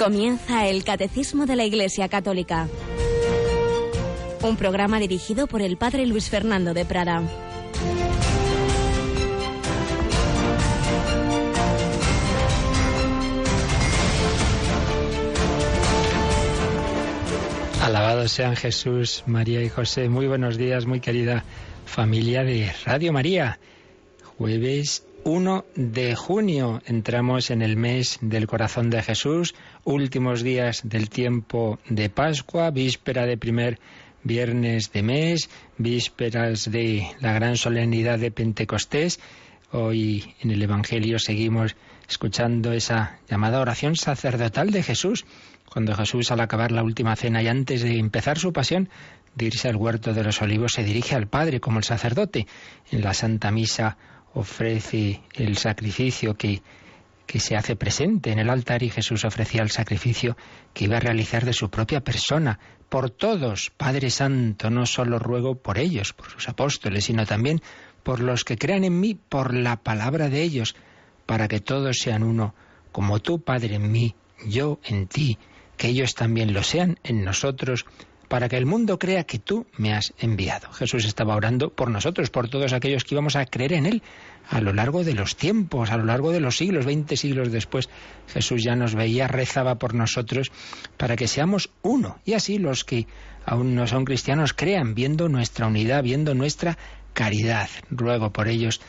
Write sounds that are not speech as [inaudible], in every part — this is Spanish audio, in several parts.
Comienza el Catecismo de la Iglesia Católica. Un programa dirigido por el Padre Luis Fernando de Prada. Alabados sean Jesús, María y José. Muy buenos días, muy querida familia de Radio María. Jueves 1 de junio entramos en el mes del corazón de Jesús, últimos días del tiempo de Pascua, víspera de primer viernes de mes, vísperas de la gran solemnidad de Pentecostés. Hoy en el Evangelio seguimos escuchando esa llamada oración sacerdotal de Jesús, cuando Jesús al acabar la última cena y antes de empezar su pasión, de irse al huerto de los olivos, se dirige al Padre como el sacerdote. En la Santa Misa ofrece el sacrificio que, que se hace presente en el altar y Jesús ofrecía el sacrificio que iba a realizar de su propia persona, por todos, Padre Santo, no solo ruego por ellos, por sus apóstoles, sino también por los que crean en mí, por la palabra de ellos, para que todos sean uno, como tú, Padre, en mí, yo en ti, que ellos también lo sean en nosotros, para que el mundo crea que tú me has enviado. Jesús estaba orando por nosotros, por todos aquellos que íbamos a creer en Él a lo largo de los tiempos, a lo largo de los siglos, veinte siglos después. Jesús ya nos veía, rezaba por nosotros para que seamos uno. Y así los que aún no son cristianos crean, viendo nuestra unidad, viendo nuestra caridad. Ruego por ellos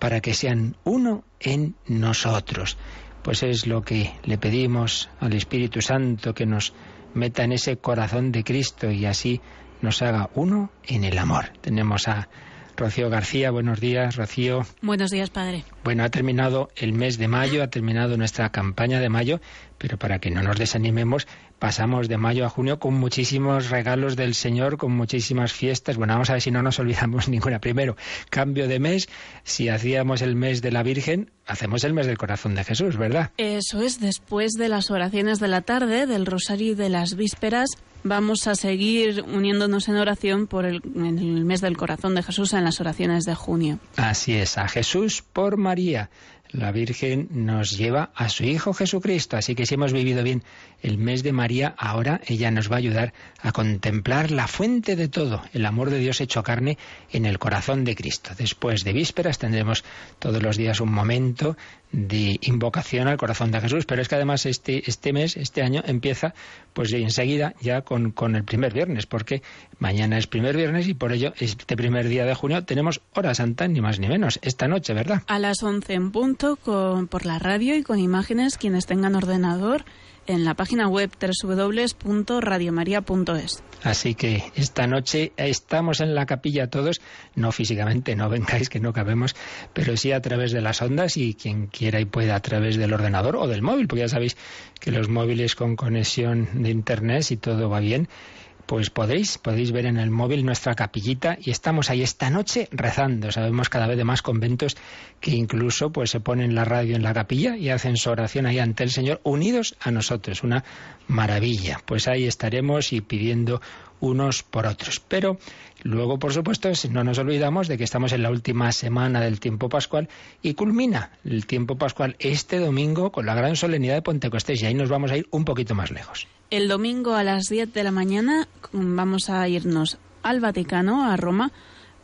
para que sean uno en nosotros. Pues es lo que le pedimos al Espíritu Santo que nos meta en ese corazón de Cristo y así nos haga uno en el amor. Tenemos a Rocío García, buenos días, Rocío. Buenos días, padre. Bueno, ha terminado el mes de mayo, ha terminado nuestra campaña de mayo, pero para que no nos desanimemos, pasamos de mayo a junio con muchísimos regalos del Señor, con muchísimas fiestas. Bueno, vamos a ver si no nos olvidamos [laughs] ninguna. Primero, cambio de mes. Si hacíamos el mes de la Virgen, hacemos el mes del corazón de Jesús, ¿verdad? Eso es, después de las oraciones de la tarde, del rosario y de las vísperas, vamos a seguir uniéndonos en oración por el, el mes del corazón de Jesús en las oraciones de junio. Así es, a Jesús por María la Virgen nos lleva a su Hijo Jesucristo. Así que si hemos vivido bien el mes de María, ahora ella nos va a ayudar a contemplar la fuente de todo, el amor de Dios hecho carne en el corazón de Cristo. Después de vísperas tendremos todos los días un momento de invocación al corazón de Jesús, pero es que además este, este mes, este año, empieza pues enseguida ya con, con el primer viernes, porque mañana es primer viernes y por ello este primer día de junio tenemos hora santa, ni más ni menos, esta noche, ¿verdad? A las 11 en punto, con, por la radio y con imágenes, quienes tengan ordenador en la página web www.radiomaria.es. Así que esta noche estamos en la capilla todos, no físicamente, no vengáis que no cabemos, pero sí a través de las ondas y quien quiera y pueda a través del ordenador o del móvil, porque ya sabéis que los móviles con conexión de internet, si todo va bien, pues podéis, podéis ver en el móvil nuestra capillita y estamos ahí esta noche rezando. Sabemos cada vez de más conventos que incluso pues se ponen la radio en la capilla y hacen su oración ahí ante el Señor unidos a nosotros. Una maravilla. Pues ahí estaremos y pidiendo unos por otros. Pero luego, por supuesto, no nos olvidamos de que estamos en la última semana del tiempo pascual y culmina el tiempo pascual este domingo con la gran solemnidad de Pentecostés y ahí nos vamos a ir un poquito más lejos. El domingo a las 10 de la mañana vamos a irnos al Vaticano, a Roma,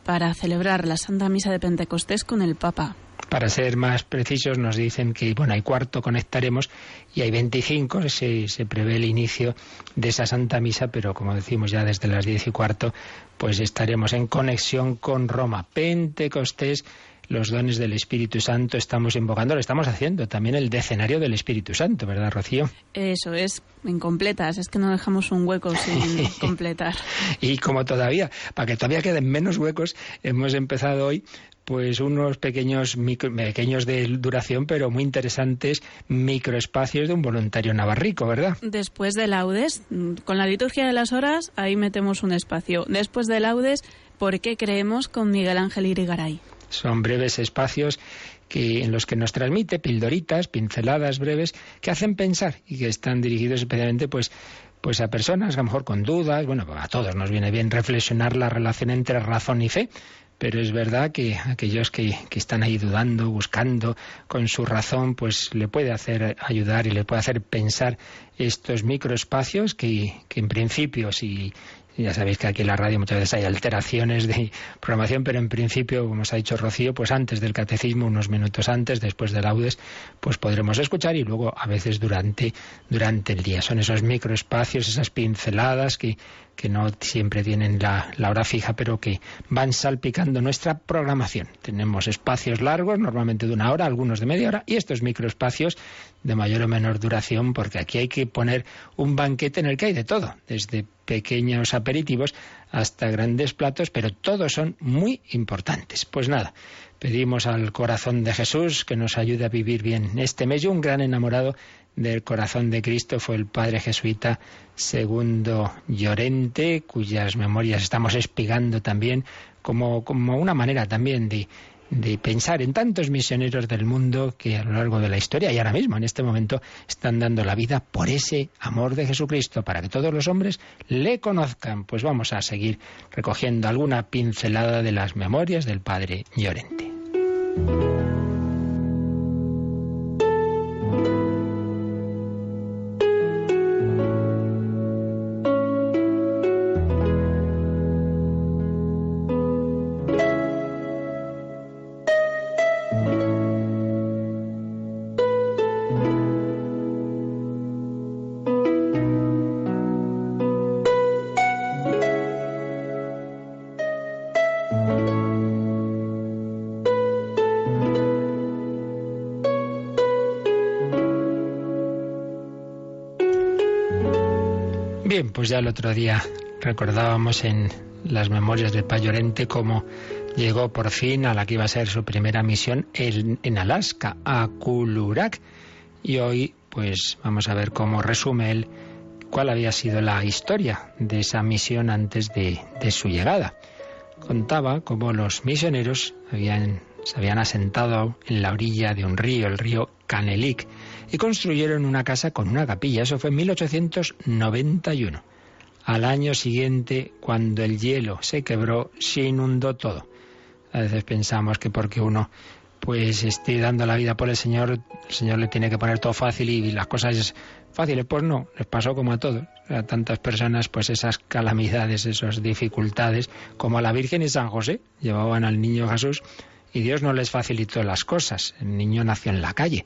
para celebrar la Santa Misa de Pentecostés con el Papa. Para ser más precisos, nos dicen que bueno, hay cuarto conectaremos y hay 25, se, se prevé el inicio de esa Santa Misa, pero como decimos ya desde las 10 y cuarto, pues estaremos en conexión con Roma. Pentecostés los dones del Espíritu Santo estamos invocando, lo estamos haciendo también el decenario del Espíritu Santo, ¿verdad, Rocío? Eso es, incompletas, es que no dejamos un hueco sin [laughs] completar. y como todavía, para que todavía queden menos huecos, hemos empezado hoy pues unos pequeños pequeños de duración, pero muy interesantes microespacios de un voluntario navarrico, ¿verdad? Después de laudes, con la liturgia de las horas, ahí metemos un espacio. Después de laudes, ¿por qué creemos con Miguel Ángel Irigaray? Son breves espacios que, en los que nos transmite pildoritas, pinceladas breves, que hacen pensar y que están dirigidos especialmente pues, pues a personas a lo mejor con dudas, bueno, a todos nos viene bien reflexionar la relación entre razón y fe, pero es verdad que aquellos que, que, están ahí dudando, buscando con su razón, pues le puede hacer ayudar y le puede hacer pensar estos microespacios que, que en principio, si, ya sabéis que aquí en la radio muchas veces hay alteraciones de programación, pero en principio, como os ha dicho Rocío, pues antes del catecismo, unos minutos antes, después del laudes, pues podremos escuchar y luego a veces durante, durante el día. Son esos microespacios, esas pinceladas que, que no siempre tienen la, hora fija, pero que van salpicando nuestra programación. Tenemos espacios largos, normalmente de una hora, algunos de media hora, y estos microespacios de mayor o menor duración, porque aquí hay que poner un banquete en el que hay de todo, desde pequeños aperitivos hasta grandes platos, pero todos son muy importantes. Pues nada, pedimos al corazón de Jesús que nos ayude a vivir bien este mes. un gran enamorado del corazón de Cristo fue el padre jesuita Segundo Llorente, cuyas memorias estamos espigando también como, como una manera también de, de pensar en tantos misioneros del mundo que a lo largo de la historia y ahora mismo, en este momento, están dando la vida por ese amor de Jesucristo, para que todos los hombres le conozcan. Pues vamos a seguir recogiendo alguna pincelada de las memorias del Padre Llorente. El otro día recordábamos en las memorias del Payorente cómo llegó por fin a la que iba a ser su primera misión en, Alaska, a Kulurak. Y hoy, pues vamos a ver cómo resume él cuál había sido la historia de esa misión antes de, de su llegada. Contaba cómo los misioneros habían, se habían asentado en la orilla de un río, el río Canelik, y construyeron una casa con una capilla. Eso fue en 1891. Al año siguiente, cuando el hielo se quebró, se inundó todo. A veces pensamos que porque uno pues esté dando la vida por el Señor, el Señor le tiene que poner todo fácil y las cosas fáciles. Pues no, les pasó como a todos. A tantas personas, pues esas calamidades, esas dificultades, como a la Virgen y San José, llevaban al niño Jesús y Dios no les facilitó las cosas. El niño nació en la calle.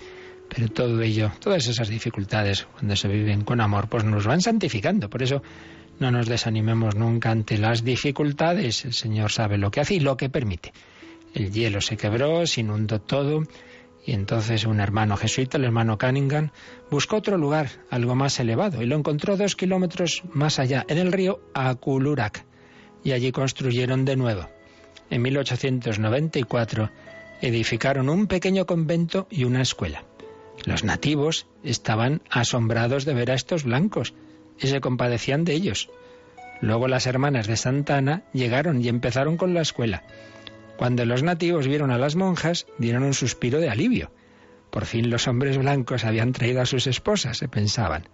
Pero todo ello, todas esas dificultades, cuando se viven con amor, pues nos van santificando. Por eso no nos desanimemos nunca ante las dificultades. El Señor sabe lo que hace y lo que permite. El hielo se quebró, se inundó todo, y entonces un hermano jesuita, el hermano Cunningham, buscó otro lugar, algo más elevado, y lo encontró dos kilómetros más allá, en el río Akulurak, y allí construyeron de nuevo. En 1894 edificaron un pequeño convento y una escuela. Los nativos estaban asombrados de ver a estos blancos y se compadecían de ellos. Luego las hermanas de Santa Ana llegaron y empezaron con la escuela. Cuando los nativos vieron a las monjas, dieron un suspiro de alivio. Por fin los hombres blancos habían traído a sus esposas, se pensaban.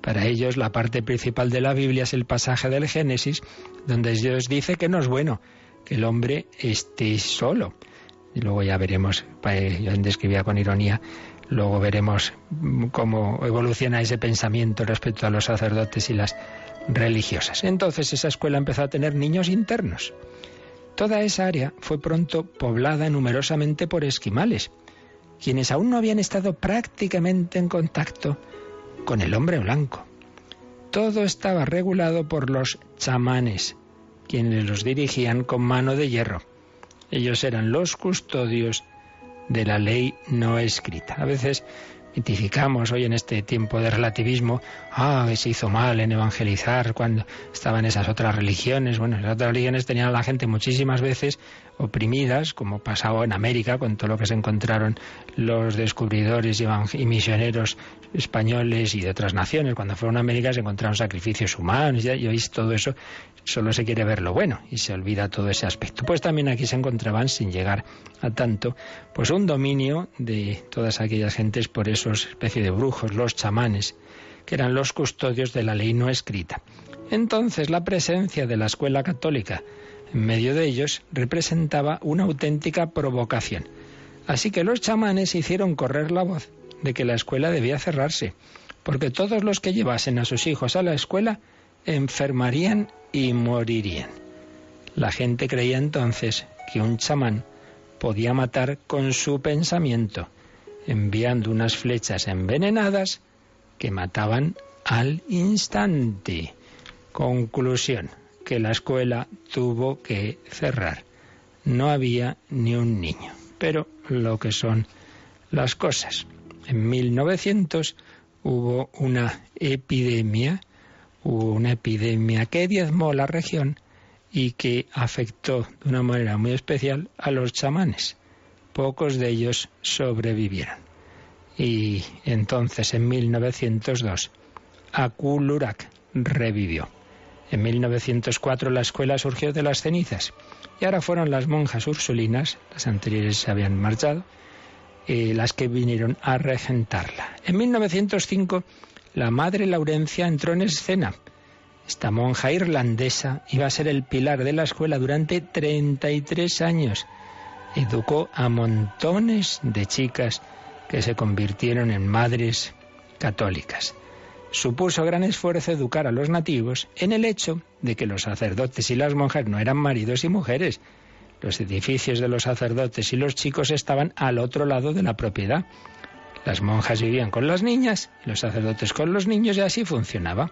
Para ellos la parte principal de la Biblia es el pasaje del Génesis, donde Dios dice que no es bueno que el hombre esté solo. Y luego ya veremos, yo describía con ironía Luego veremos cómo evoluciona ese pensamiento respecto a los sacerdotes y las religiosas. Entonces esa escuela empezó a tener niños internos. Toda esa área fue pronto poblada numerosamente por esquimales, quienes aún no habían estado prácticamente en contacto con el hombre blanco. Todo estaba regulado por los chamanes, quienes los dirigían con mano de hierro. Ellos eran los custodios de la ley no escrita. A veces identificamos hoy en este tiempo de relativismo, ah, se hizo mal en evangelizar cuando estaban esas otras religiones. Bueno, esas otras religiones tenían a la gente muchísimas veces oprimidas, como pasaba en América con todo lo que se encontraron los descubridores y, misioneros españoles y de otras naciones. Cuando fueron a América se encontraron sacrificios humanos y hoy todo eso solo se quiere ver lo bueno y se olvida todo ese aspecto. Pues también aquí se encontraban, sin llegar a tanto, pues un dominio de todas aquellas gentes por esos especie de brujos, los chamanes, que eran los custodios de la ley no escrita. Entonces la presencia de la escuela católica en medio de ellos representaba una auténtica provocación. Así que los chamanes hicieron correr la voz de que la escuela debía cerrarse, porque todos los que llevasen a sus hijos a la escuela enfermarían y morirían. La gente creía entonces que un chamán podía matar con su pensamiento, enviando unas flechas envenenadas que mataban al instante. Conclusión, que la escuela tuvo que cerrar. No había ni un niño. Pero lo que son las cosas. En 1900 hubo una epidemia, hubo una epidemia que diezmó la región y que afectó de una manera muy especial a los chamanes. Pocos de ellos sobrevivieron. Y entonces, en 1902, Akulurak revivió. En 1904 la escuela surgió de las cenizas y ahora fueron las monjas ursulinas, las anteriores se habían marchado, eh, las que vinieron a regentarla. En 1905 la madre Laurencia entró en escena. Esta monja irlandesa iba a ser el pilar de la escuela durante 33 años. Educó a montones de chicas que se convirtieron en madres católicas supuso gran esfuerzo educar a los nativos en el hecho de que los sacerdotes y las monjas no eran maridos y mujeres. Los edificios de los sacerdotes y los chicos estaban al otro lado de la propiedad. Las monjas vivían con las niñas y los sacerdotes con los niños y así funcionaba.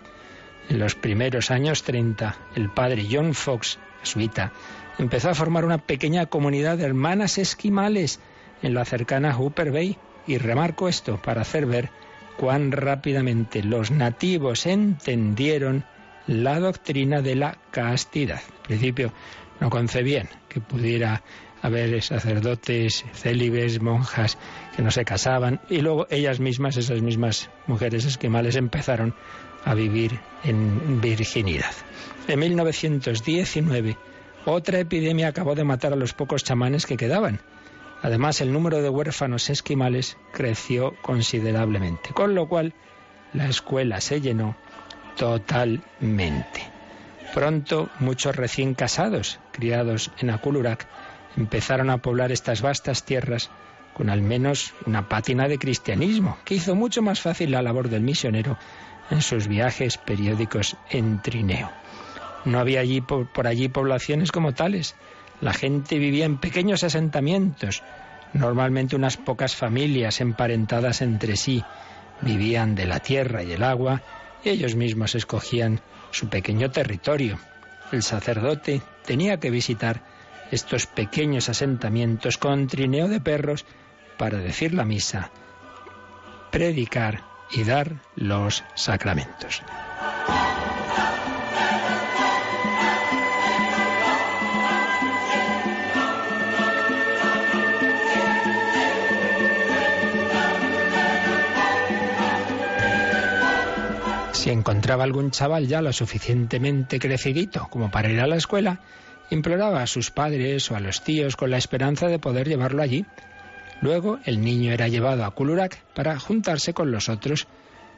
En los primeros años 30, el padre John Fox, jesuita, empezó a formar una pequeña comunidad de hermanas esquimales en la cercana Hooper Bay y remarco esto para hacer ver cuán rápidamente los nativos entendieron la doctrina de la castidad. Al principio no concebían que pudiera haber sacerdotes, célibes, monjas que no se casaban y luego ellas mismas, esas mismas mujeres esquimales, empezaron a vivir en virginidad. En 1919, otra epidemia acabó de matar a los pocos chamanes que quedaban. Además, el número de huérfanos esquimales creció considerablemente, con lo cual la escuela se llenó totalmente. Pronto, muchos recién casados, criados en Akulurak, empezaron a poblar estas vastas tierras con al menos una pátina de cristianismo, que hizo mucho más fácil la labor del misionero en sus viajes periódicos en trineo. No había allí por allí poblaciones como tales, la gente vivía en pequeños asentamientos, normalmente unas pocas familias emparentadas entre sí. Vivían de la tierra y el agua y ellos mismos escogían su pequeño territorio. El sacerdote tenía que visitar estos pequeños asentamientos con trineo de perros para decir la misa, predicar y dar los sacramentos. Si encontraba algún chaval ya lo suficientemente crecidito como para ir a la escuela, imploraba a sus padres o a los tíos con la esperanza de poder llevarlo allí. Luego el niño era llevado a Kulurak para juntarse con los otros.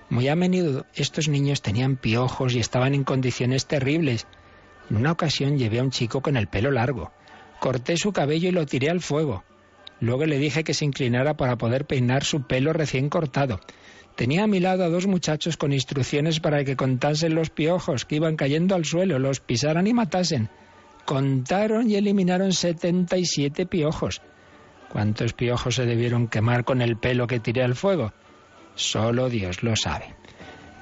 Muy a menudo estos niños tenían piojos y estaban en condiciones terribles. En una ocasión llevé a un chico con el pelo largo. Corté su cabello y lo tiré al fuego. Luego le dije que se inclinara para poder peinar su pelo recién cortado. Tenía a mi lado a dos muchachos con instrucciones para que contasen los piojos que iban cayendo al suelo, los pisaran y matasen. Contaron y eliminaron 77 piojos. ¿Cuántos piojos se debieron quemar con el pelo que tiré al fuego? Solo Dios lo sabe.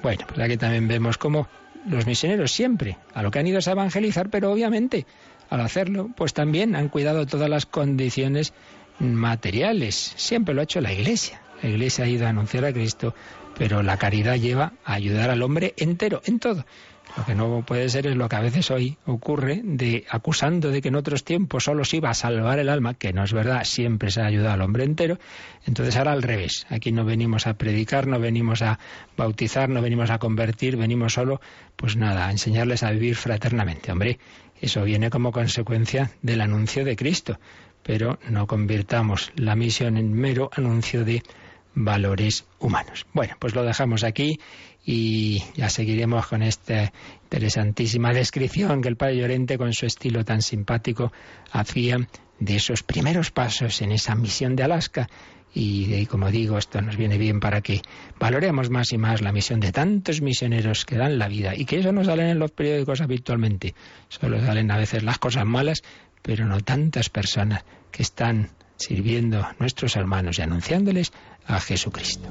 Bueno, pues aquí también vemos cómo los misioneros siempre a lo que han ido es a evangelizar, pero obviamente al hacerlo, pues también han cuidado todas las condiciones materiales. Siempre lo ha hecho la Iglesia. La Iglesia ha ido a anunciar a Cristo, pero la caridad lleva a ayudar al hombre entero, en todo. Lo que no puede ser es lo que a veces hoy ocurre de acusando de que en otros tiempos solo se iba a salvar el alma, que no es verdad, siempre se ha ayudado al hombre entero. Entonces ahora al revés, aquí no venimos a predicar, no venimos a bautizar, no venimos a convertir, venimos solo, pues nada, a enseñarles a vivir fraternamente. Hombre, eso viene como consecuencia del anuncio de Cristo, pero no convirtamos la misión en mero anuncio de valores humanos. Bueno, pues lo dejamos aquí y ya seguiremos con esta interesantísima descripción que el padre Llorente, con su estilo tan simpático, hacía de esos primeros pasos en esa misión de Alaska. Y, como digo, esto nos viene bien para que valoremos más y más la misión de tantos misioneros que dan la vida y que eso no salen en los periódicos habitualmente. Solo salen a veces las cosas malas, pero no tantas personas que están sirviendo a nuestros hermanos y anunciándoles a Jesucristo.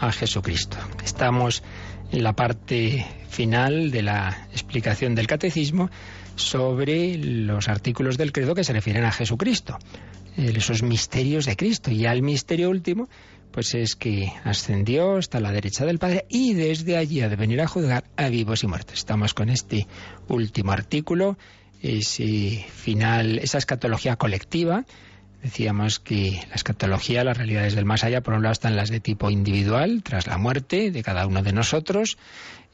A Jesucristo. Estamos en la parte final de la explicación del catecismo sobre los artículos del credo que se refieren a Jesucristo, esos misterios de Cristo. Y al misterio último, pues es que ascendió hasta la derecha del Padre y desde allí ha de venir a juzgar a vivos y muertos. Estamos con este último artículo, ese final, esa escatología colectiva Decíamos que la escatología, las realidades del más allá, por un lado están las de tipo individual, tras la muerte de cada uno de nosotros,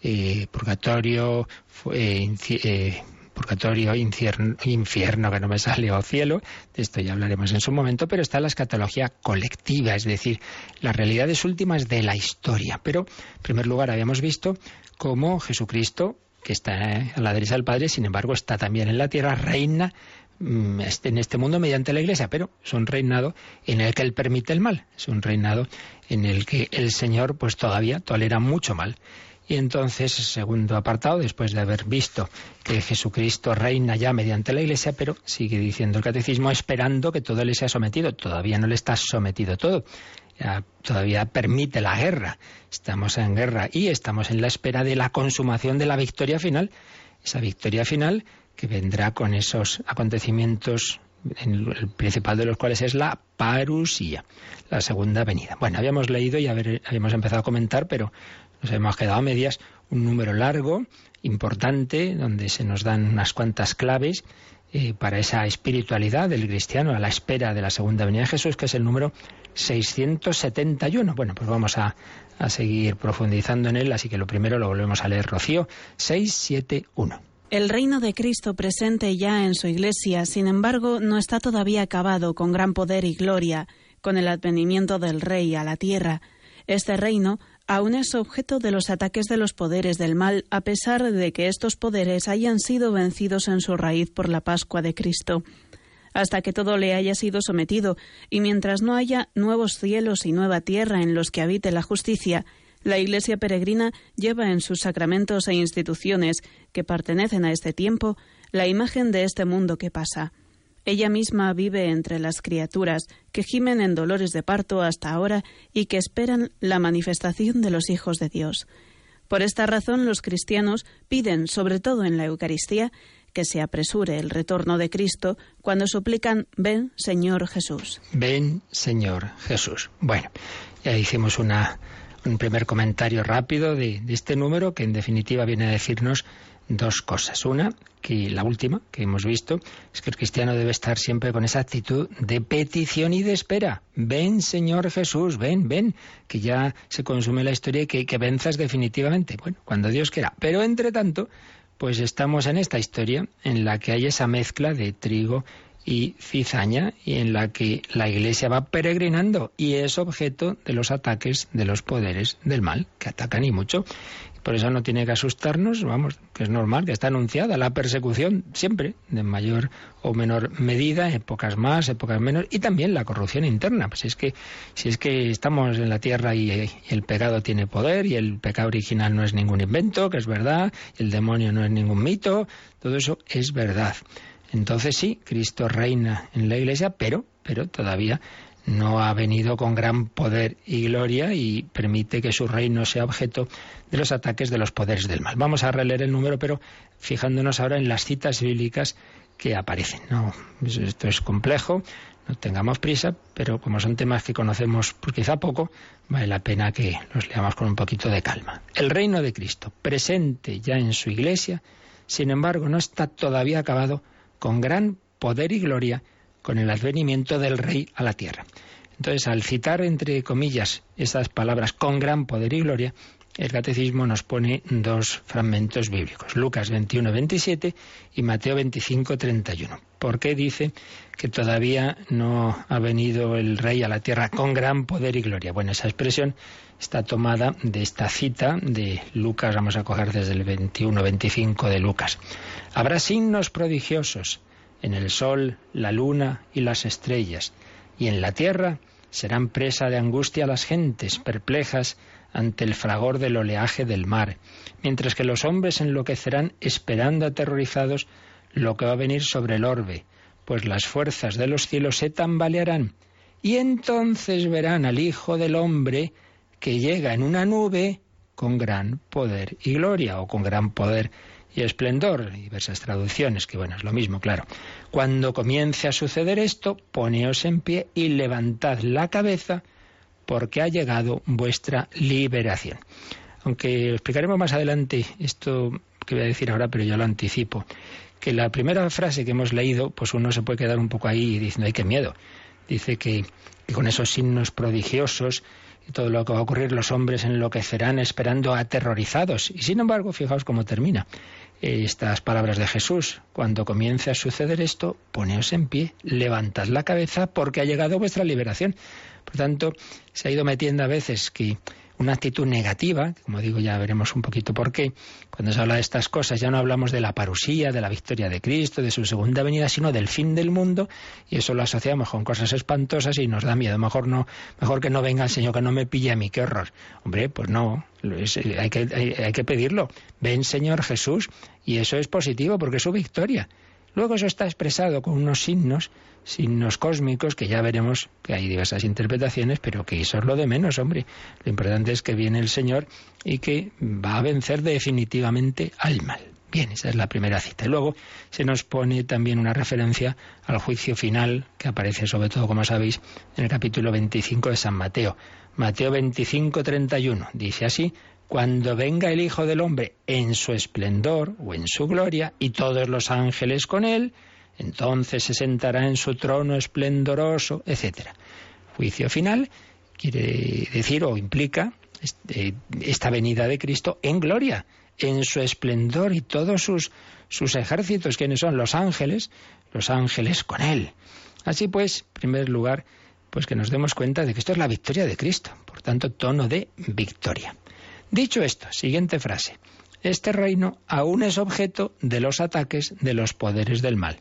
eh, purgatorio, eh, eh, purgatorio, infierno, infierno, que no me sale, o cielo, de esto ya hablaremos en su momento, pero está la escatología colectiva, es decir, las realidades últimas de la historia. Pero, en primer lugar, habíamos visto cómo Jesucristo, que está a la derecha del Padre, sin embargo, está también en la tierra, reina en este mundo mediante la Iglesia, pero es un reinado en el que Él permite el mal, es un reinado en el que el Señor pues todavía tolera mucho mal. Y entonces, segundo apartado, después de haber visto que Jesucristo reina ya mediante la Iglesia, pero sigue diciendo el catecismo, esperando que todo le sea sometido. Todavía no le está sometido todo. todavía permite la guerra. Estamos en guerra y estamos en la espera de la consumación de la victoria final. Esa victoria final que vendrá con esos acontecimientos, el principal de los cuales es la parusía, la segunda venida. Bueno, habíamos leído y habíamos empezado a comentar, pero nos hemos quedado a medias, un número largo, importante, donde se nos dan unas cuantas claves eh, para esa espiritualidad del cristiano a la espera de la segunda venida de Jesús, que es el número 671. Bueno, pues vamos a seguir profundizando en él, así que lo primero lo volvemos a leer, Rocío, 671. El reino de Cristo presente ya en su Iglesia, sin embargo, no está todavía acabado con gran poder y gloria, con el advenimiento del Rey a la tierra. Este reino aún es objeto de los ataques de los poderes del mal, a pesar de que estos poderes hayan sido vencidos en su raíz por la Pascua de Cristo. Hasta que todo le haya sido sometido, y mientras no haya nuevos cielos y nueva tierra en los que habite la justicia, la Iglesia peregrina lleva en sus sacramentos e instituciones que pertenecen a este tiempo la imagen de este mundo que pasa. Ella misma vive entre las criaturas que gimen en dolores de parto hasta ahora y que esperan la manifestación de los hijos de Dios. Por esta razón los cristianos piden, sobre todo en la Eucaristía, que se apresure el retorno de Cristo cuando suplican Ven, Señor Jesús. Ven, Señor Jesús. Bueno, ya hicimos una un primer comentario rápido de, este número que en definitiva viene a decirnos dos cosas. Una, que la última que hemos visto, es que el cristiano debe estar siempre con esa actitud de petición y de espera. Ven, Señor Jesús, ven, ven, que ya se consume la historia y que, que venzas definitivamente. Bueno, cuando Dios quiera. Pero entre tanto, pues estamos en esta historia en la que hay esa mezcla de trigo y cizaña y en la que la Iglesia va peregrinando y es objeto de los ataques de los poderes del mal que atacan y mucho. Por eso no tiene que asustarnos, vamos, que es normal, que está anunciada la persecución siempre, de mayor o menor medida, épocas más, épocas menos, y también la corrupción interna. Pues es que si es que estamos en la tierra y, el pecado tiene poder y el pecado original no es ningún invento, que es verdad, el demonio no es ningún mito, todo eso es verdad. Entonces sí, Cristo reina en la Iglesia, pero, pero todavía no ha venido con gran poder y gloria y permite que su reino sea objeto de los ataques de los poderes del mal. Vamos a releer el número, pero fijándonos ahora en las citas bíblicas que aparecen. No, esto es complejo, no tengamos prisa, pero como son temas que conocemos pues quizá poco, vale la pena que los leamos con un poquito de calma. El reino de Cristo, presente ya en su iglesia, sin embargo, no está todavía acabado con gran poder y gloria con el advenimiento del rey a la tierra. Entonces, al citar entre comillas esas palabras con gran poder y gloria, el catecismo nos pone dos fragmentos bíblicos, Lucas 21, 27 y Mateo 25, 31. ¿Por qué dice que todavía no ha venido el rey a la tierra con gran poder y gloria? Bueno, esa expresión está tomada de esta cita de Lucas, vamos a coger desde el 21, 25 de Lucas. Habrá signos prodigiosos en el sol, la luna y las estrellas, y en la tierra serán presa de angustia las gentes, perplejas ante el fragor del oleaje del mar, mientras que los hombres enloquecerán esperando aterrorizados lo que va a venir sobre el orbe, pues las fuerzas de los cielos se tambalearán, y entonces verán al Hijo del Hombre que llega en una nube con gran poder y gloria, o con gran poder y esplendor, diversas traducciones, que bueno, es lo mismo, claro. Cuando comience a suceder esto, poneos en pie y levantad la cabeza, porque ha llegado vuestra liberación. Aunque explicaremos más adelante esto que voy a decir ahora, pero yo lo anticipo, que la primera frase que hemos leído, pues uno se puede quedar un poco ahí diciendo, ay, qué miedo. Dice que, con esos signos prodigiosos y todo lo que va a ocurrir, los hombres enloquecerán esperando aterrorizados. Y sin embargo, fijaos cómo termina estas palabras de Jesús. Cuando comience a suceder esto, poneos en pie, levantad la cabeza porque ha llegado vuestra liberación. Por tanto, se ha ido metiendo a veces que una actitud negativa, como digo, ya veremos un poquito por qué. Cuando se habla de estas cosas ya no hablamos de la parusía, de la victoria de Cristo, de su segunda venida, sino del fin del mundo, y eso lo asociamos con cosas espantosas y nos da miedo. Mejor no, mejor que no venga el Señor, que no me pille a mí, qué horror. Hombre, pues no, hay, que, hay que pedirlo. Ven, Señor Jesús, y eso es positivo porque es su victoria. Luego eso está expresado con unos signos, signos cósmicos, que ya veremos que hay diversas interpretaciones, pero que eso es lo de menos, hombre. Lo importante es que viene el Señor y que va a vencer definitivamente al mal. Bien, esa es la primera cita. Y luego se nos pone también una referencia al juicio final, que aparece sobre todo, como sabéis, en el capítulo 25 de San Mateo. Mateo 25, 31. Dice así, cuando venga el Hijo del Hombre en su esplendor o en su gloria y todos los ángeles con él, entonces se sentará en su trono esplendoroso, etc. Juicio final quiere decir o implica este, esta venida de Cristo en gloria, en su esplendor y todos sus, sus ejércitos, quienes son los ángeles, los ángeles con él. Así pues, en primer lugar, pues que nos demos cuenta de que esto es la victoria de Cristo, por tanto, tono de victoria. Dicho esto, siguiente frase. Este reino aún es objeto de los ataques de los poderes del mal,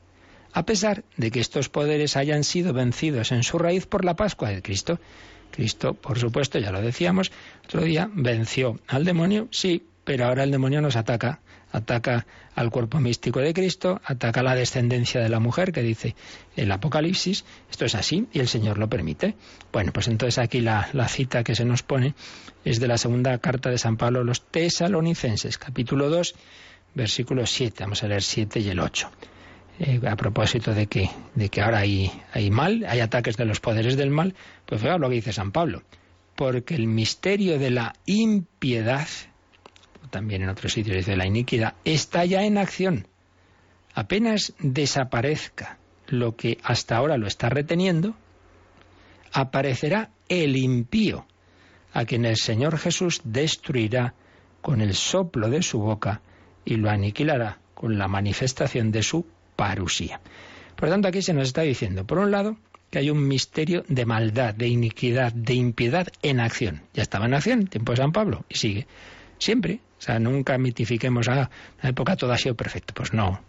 a pesar de que estos poderes hayan sido vencidos en su raíz por la Pascua de Cristo. Cristo, por supuesto, ya lo decíamos, otro día venció al demonio, sí, pero ahora el demonio nos ataca ataca al cuerpo místico de Cristo, ataca la descendencia de la mujer, que dice el Apocalipsis. Esto es así y el Señor lo permite. Bueno, pues entonces aquí la, cita que se nos pone es de la segunda carta de San Pablo a los tesalonicenses, capítulo 2, versículo 7. Vamos a leer 7 y el 8. Eh, a propósito de que, de que ahora hay, hay mal, hay ataques de los poderes del mal, pues fijaos lo que dice San Pablo. Porque el misterio de la impiedad también en otros sitios dice la iniquidad, está ya en acción. Apenas desaparezca lo que hasta ahora lo está reteniendo, aparecerá el impío, a quien el Señor Jesús destruirá con el soplo de su boca y lo aniquilará con la manifestación de su parusía. Por tanto, aquí se nos está diciendo, por un lado, que hay un misterio de maldad, de iniquidad, de impiedad en acción. Ya estaba en acción, tiempo de San Pablo, y sigue. Siempre, O sea, nunca mitifiquemos, ah, la época todo ha sido perfecto. Pues no,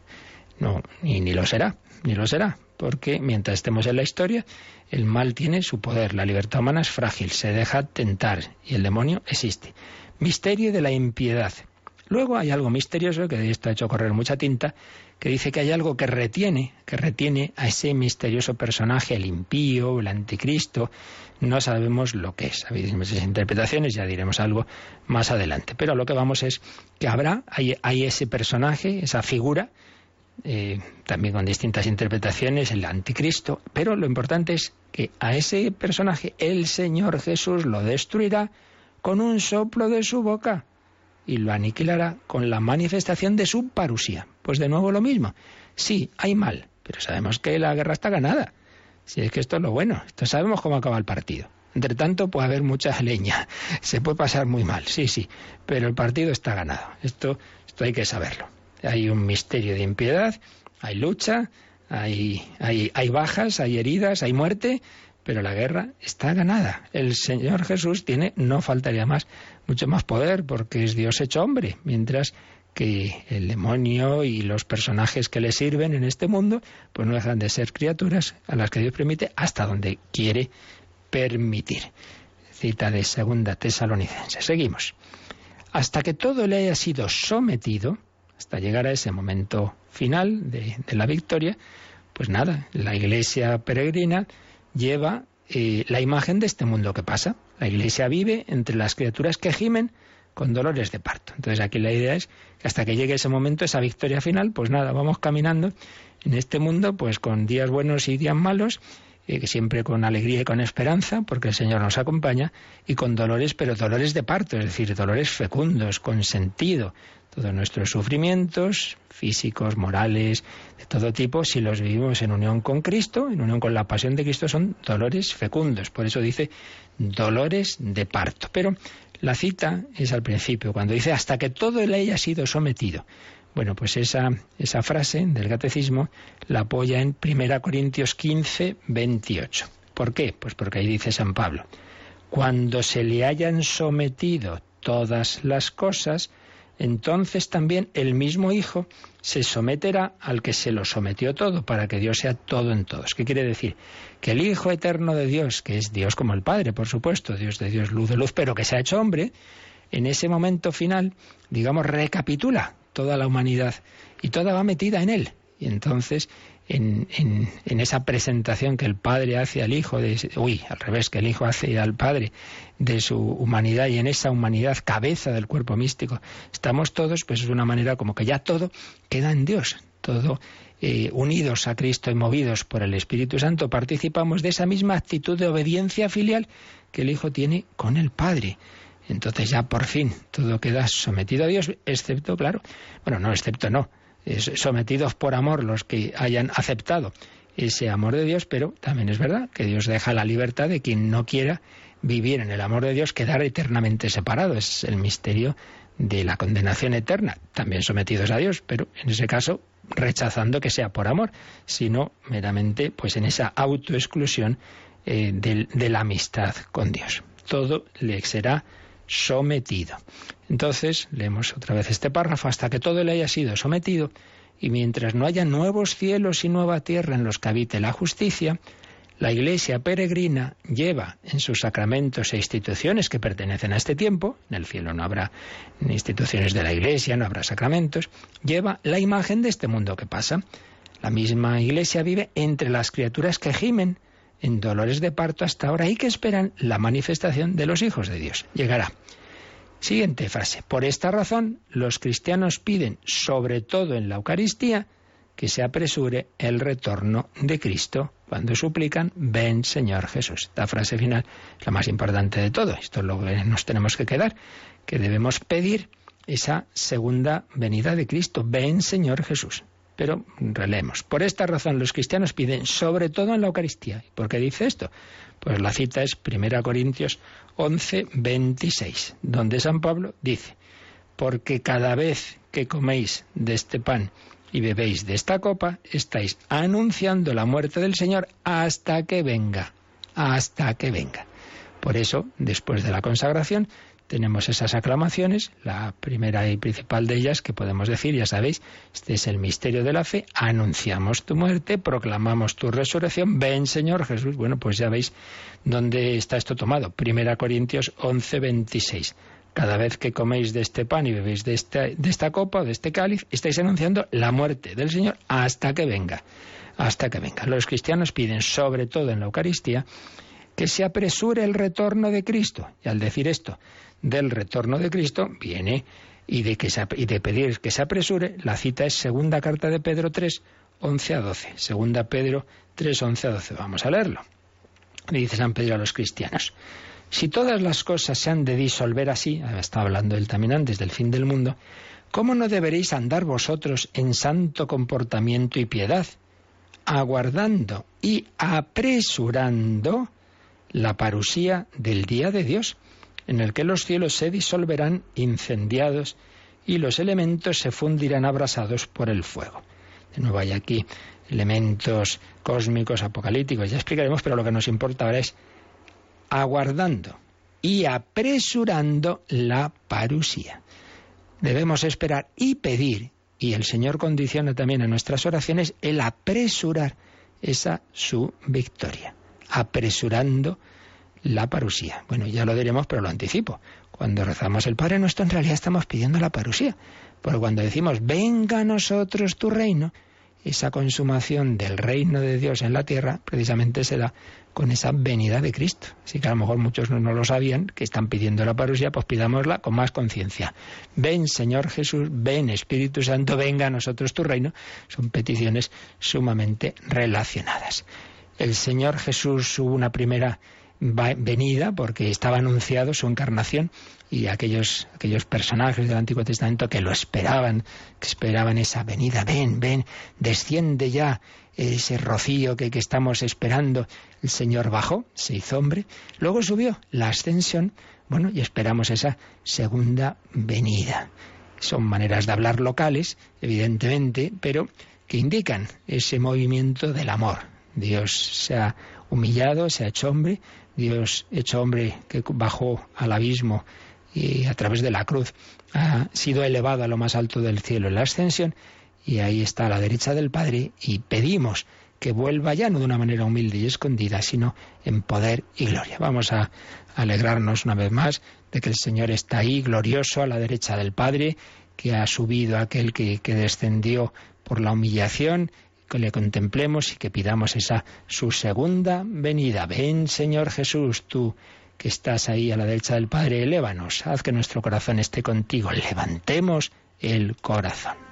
no, y ni lo será, ni lo será, porque mientras estemos en la historia, el mal tiene su poder, la libertad humana es frágil, se deja tentar y el demonio existe. Misterio de la impiedad. Luego hay algo misterioso, que de esto ha hecho correr mucha tinta, que dice que hay algo que retiene, que retiene a ese misterioso personaje, el impío, el anticristo. No sabemos lo que es. Habéis muchas interpretaciones, ya diremos algo más adelante. Pero lo que vamos es que habrá, hay, ese personaje, esa figura, eh, también con distintas interpretaciones, el anticristo, pero lo importante es que a ese personaje el Señor Jesús lo destruirá con un soplo de su boca y lo aniquilará con la manifestación de su parusía. Pues de nuevo lo mismo. Sí, hay mal, pero sabemos que la guerra está ganada. Si es que esto es lo bueno, esto sabemos cómo acaba el partido. Entre tanto, puede haber mucha [laughs] leña, se puede pasar muy mal, sí, sí, pero el partido está ganado. Esto, esto hay que saberlo. Hay un misterio de impiedad, hay lucha, hay, hay, hay bajas, hay heridas, hay muerte, pero la guerra está ganada. El Señor Jesús tiene, no faltaría más, mucho más poder, porque es Dios hecho hombre, mientras que el demonio y los personajes que le sirven en este mundo, pues no dejan de ser criaturas a las que Dios permite hasta donde quiere permitir. Cita de segunda tesalonicense. Seguimos. Hasta que todo le haya sido sometido, hasta llegar a ese momento final de, de la victoria, pues nada, la iglesia peregrina lleva eh, la imagen de este mundo que pasa. La Iglesia vive entre las criaturas que gimen con dolores de parto. Entonces aquí la idea es que hasta que llegue ese momento, esa victoria final, pues nada, vamos caminando en este mundo, pues con días buenos y días malos, eh, siempre con alegría y con esperanza, porque el Señor nos acompaña, y con dolores, pero dolores de parto, es decir, dolores fecundos, con sentido, todos nuestros sufrimientos físicos, morales, de todo tipo, si los vivimos en unión con Cristo, en unión con la pasión de Cristo, son dolores fecundos. Por eso dice dolores de parto. Pero la cita es al principio, cuando dice hasta que todo le haya sido sometido. Bueno, pues esa, esa frase del catecismo la apoya en 1 Corintios 15, 28. ¿Por qué? Pues porque ahí dice San Pablo, cuando se le hayan sometido todas las cosas, entonces también el mismo Hijo se someterá al que se lo sometió todo, para que Dios sea todo en todos. ¿Qué quiere decir? Que el Hijo eterno de Dios, que es Dios como el Padre, por supuesto, Dios de Dios, luz de luz, pero que se ha hecho hombre, en ese momento final, digamos, recapitula toda la humanidad y toda va metida en él. Y entonces en, esa presentación que el Padre hace al Hijo, de, uy, al revés, que el Hijo hace al Padre de su humanidad y en esa humanidad cabeza del cuerpo místico, estamos todos, pues es una manera como que ya todo queda en Dios, todo eh, unidos a Cristo y movidos por el Espíritu Santo, participamos de esa misma actitud de obediencia filial que el Hijo tiene con el Padre. Entonces ya por fin todo queda sometido a Dios, excepto, claro, bueno, no, excepto no, sometidos por amor los que hayan aceptado ese amor de Dios, pero también es verdad que Dios deja la libertad de quien no quiera vivir en el amor de Dios, quedar eternamente separado. Es el misterio de la condenación eterna, también sometidos a Dios, pero en ese caso rechazando que sea por amor, sino meramente pues en esa autoexclusión eh, de la amistad con Dios. Todo le será sometido. Entonces, leemos otra vez este párrafo, hasta que todo le haya sido sometido, y mientras no haya nuevos cielos y nueva tierra en los que habite la justicia, la Iglesia peregrina lleva en sus sacramentos e instituciones que pertenecen a este tiempo, en el cielo no habrá instituciones de la Iglesia, no habrá sacramentos, lleva la imagen de este mundo que pasa. La misma Iglesia vive entre las criaturas que gimen, en dolores de parto hasta ahora y que esperan la manifestación de los hijos de Dios. Llegará. Siguiente frase. Por esta razón, los cristianos piden, sobre todo en la Eucaristía, que se apresure el retorno de Cristo cuando suplican, ven Señor Jesús. Esta frase final es la más importante de todo. Esto es lo que nos tenemos que quedar, que debemos pedir esa segunda venida de Cristo. Ven Señor Jesús. Pero releemos. Por esta razón los cristianos piden, sobre todo en la Eucaristía. ¿Y por qué dice esto? Pues la cita es 1 Corintios 11, 26, donde San Pablo dice, porque cada vez que coméis de este pan y bebéis de esta copa, estáis anunciando la muerte del Señor hasta que venga, hasta que venga. Por eso, después de la consagración, tenemos esas aclamaciones, la primera y principal de ellas que podemos decir, ya sabéis, este es el misterio de la fe, anunciamos tu muerte, proclamamos tu resurrección, ven Señor Jesús. Bueno, pues ya veis dónde está esto tomado. Primera Corintios 11, 26. Cada vez que coméis de este pan y bebéis de esta, de esta copa de este cáliz, estáis anunciando la muerte del Señor hasta que venga. Hasta que venga. Los cristianos piden, sobre todo en la Eucaristía, que se apresure el retorno de Cristo. Y al decir esto, del retorno de Cristo viene y de, que y de pedir que se apresure, la cita es segunda carta de Pedro 3, 11 a 12. Segunda Pedro 3, 11 a 12. Vamos a leerlo. Le dice San Pedro a los cristianos. Si todas las cosas se han de disolver así, estaba hablando él también antes del fin del mundo, ¿cómo no deberéis andar vosotros en santo comportamiento y piedad, aguardando y apresurando la parusía del día de Dios? En el que los cielos se disolverán incendiados y los elementos se fundirán abrasados por el fuego. De nuevo hay aquí elementos cósmicos, apocalípticos, ya explicaremos, pero lo que nos importa ahora es aguardando y apresurando la parusía. Debemos esperar y pedir, y el Señor condiciona también en nuestras oraciones el apresurar esa su victoria, apresurando la parusía. Bueno, ya lo diremos, pero lo anticipo. Cuando rezamos el Padre Nuestro, en realidad estamos pidiendo la parusía. Porque cuando decimos, venga a nosotros tu reino, esa consumación del reino de Dios en la tierra precisamente se da con esa venida de Cristo. Así que a lo mejor muchos no, lo sabían, que están pidiendo la parusía, pues pidámosla con más conciencia. Ven Señor Jesús, ven Espíritu Santo, venga a nosotros tu reino. Son peticiones sumamente relacionadas. El Señor Jesús hubo una primera venida, porque estaba anunciado su encarnación y aquellos, aquellos personajes del Antiguo Testamento que lo esperaban, que esperaban esa venida, ven, ven, desciende ya ese rocío que, que estamos esperando. El Señor bajó, se hizo hombre, luego subió la ascensión, bueno, y esperamos esa segunda venida. Son maneras de hablar locales, evidentemente, pero que indican ese movimiento del amor. Dios se ha humillado, se ha hecho hombre, Dios hecho hombre que bajó al abismo y a través de la cruz ha sido elevado a lo más alto del cielo en la ascensión y ahí está a la derecha del Padre y pedimos que vuelva ya no de una manera humilde y escondida, sino en poder y gloria. Vamos a alegrarnos una vez más de que el Señor está ahí, glorioso, a la derecha del Padre, que ha subido aquel que, que descendió por la humillación que le contemplemos y que pidamos esa su segunda venida. Ven, Señor Jesús, tú que estás ahí a la derecha del Padre, elévanos, haz que nuestro corazón esté contigo, levantemos el corazón.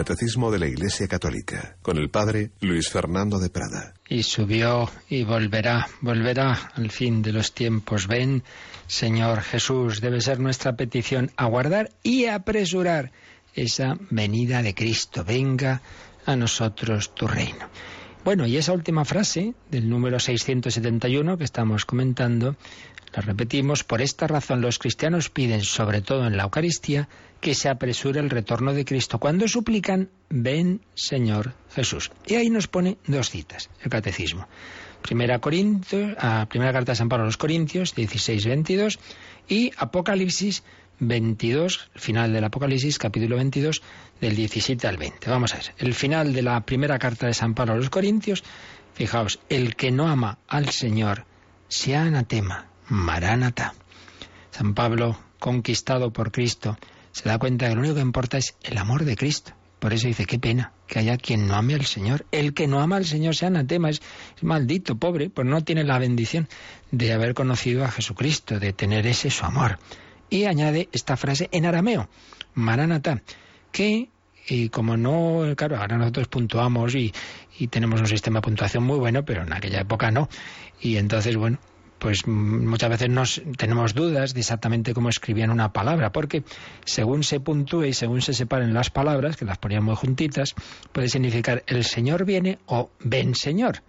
Catecismo de la Iglesia Católica con el Padre Luis Fernando de Prada. Y subió y volverá, volverá al fin de los tiempos. Ven, Señor Jesús, debe ser nuestra petición aguardar y apresurar esa venida de Cristo. Venga a nosotros tu reino. Bueno, y esa última frase del número 671 que estamos comentando, la repetimos, por esta razón los cristianos piden, sobre todo en la Eucaristía, que se apresure el retorno de Cristo. Cuando suplican, ven Señor Jesús. Y ahí nos pone dos citas, el catecismo. Primera, a primera carta de San Pablo a los Corintios, 16-22, y Apocalipsis 22, final del Apocalipsis, capítulo 22, del 17 al 20. Vamos a ver, el final de la primera carta de San Pablo a los Corintios, fijaos, el que no ama al Señor, sea anatema, maránata. San Pablo, conquistado por Cristo, se da cuenta que lo único que importa es el amor de Cristo. Por eso dice, qué pena que haya quien no ame al Señor. El que no ama al Señor sea anatema, es, es maldito, pobre, pues no tiene la bendición de haber conocido a Jesucristo, de tener ese su amor. Y añade esta frase en arameo, Maranatá, que y como no, claro, ahora nosotros puntuamos y, y, tenemos un sistema de puntuación muy bueno, pero en aquella época no. Y entonces, bueno, pues muchas veces nos tenemos dudas de exactamente cómo escribían una palabra, porque según se puntúe y según se separen las palabras, que las ponían muy juntitas, puede significar el Señor viene o ven Señor.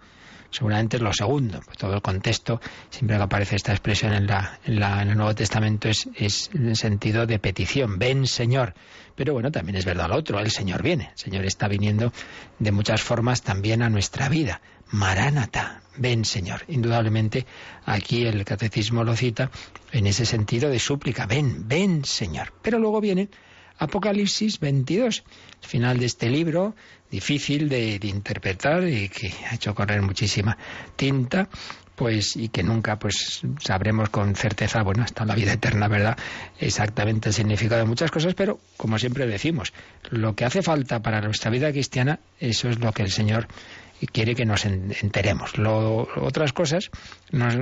Seguramente es lo segundo. Pues todo el contexto, siempre que aparece esta expresión en, la, en, la, en el Nuevo Testamento, es, es en sentido de petición. Ven, Señor. Pero bueno, también es verdad lo otro. El Señor viene. El Señor está viniendo de muchas formas también a nuestra vida. Maránata, ven Señor. Indudablemente aquí el catecismo lo cita en ese sentido de súplica, ven, ven Señor. Pero luego viene Apocalipsis 22, el final de este libro, difícil de, de, interpretar y que ha hecho correr muchísima tinta, pues y que nunca pues sabremos con certeza, bueno, hasta la vida eterna, ¿verdad? Exactamente el significado de muchas cosas, pero como siempre decimos, lo que hace falta para nuestra vida cristiana, eso es lo que el Señor quiere que nos enteremos. Lo, otras cosas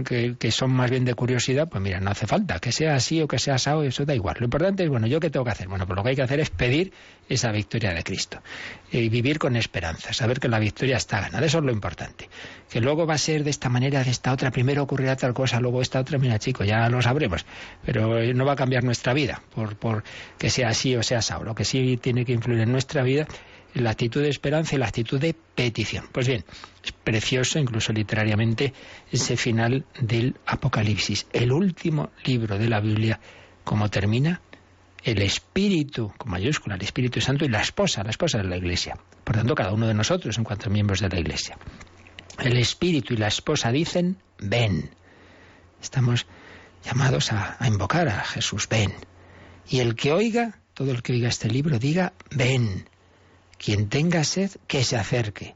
que, son más bien de curiosidad, pues mira, no hace falta que sea así o que sea asado, eso da igual. Lo importante es, bueno, ¿yo qué tengo que hacer? Bueno, pues lo que hay que hacer es pedir esa victoria de Cristo y vivir con esperanza, saber que la victoria está ganada, eso es lo importante. Que luego va a ser de esta manera, de esta otra, primero ocurrirá tal cosa, luego esta otra, mira chico, ya lo sabremos, pero no va a cambiar nuestra vida por, por que sea así o sea asado. Lo que sí tiene que influir en nuestra vida la actitud de esperanza y la actitud de petición. Pues bien, es precioso, incluso literariamente, ese final del Apocalipsis, el último libro de la Biblia, como termina el Espíritu, con mayúscula, el Espíritu Santo y la esposa, la esposa de la Iglesia. Por tanto, cada uno de nosotros en cuanto a miembros de la Iglesia. El Espíritu y la esposa dicen, ven. Estamos llamados a, a invocar a Jesús, ven. Y el que oiga, todo el que oiga este libro, diga, ven. Quien tenga sed, que se acerque.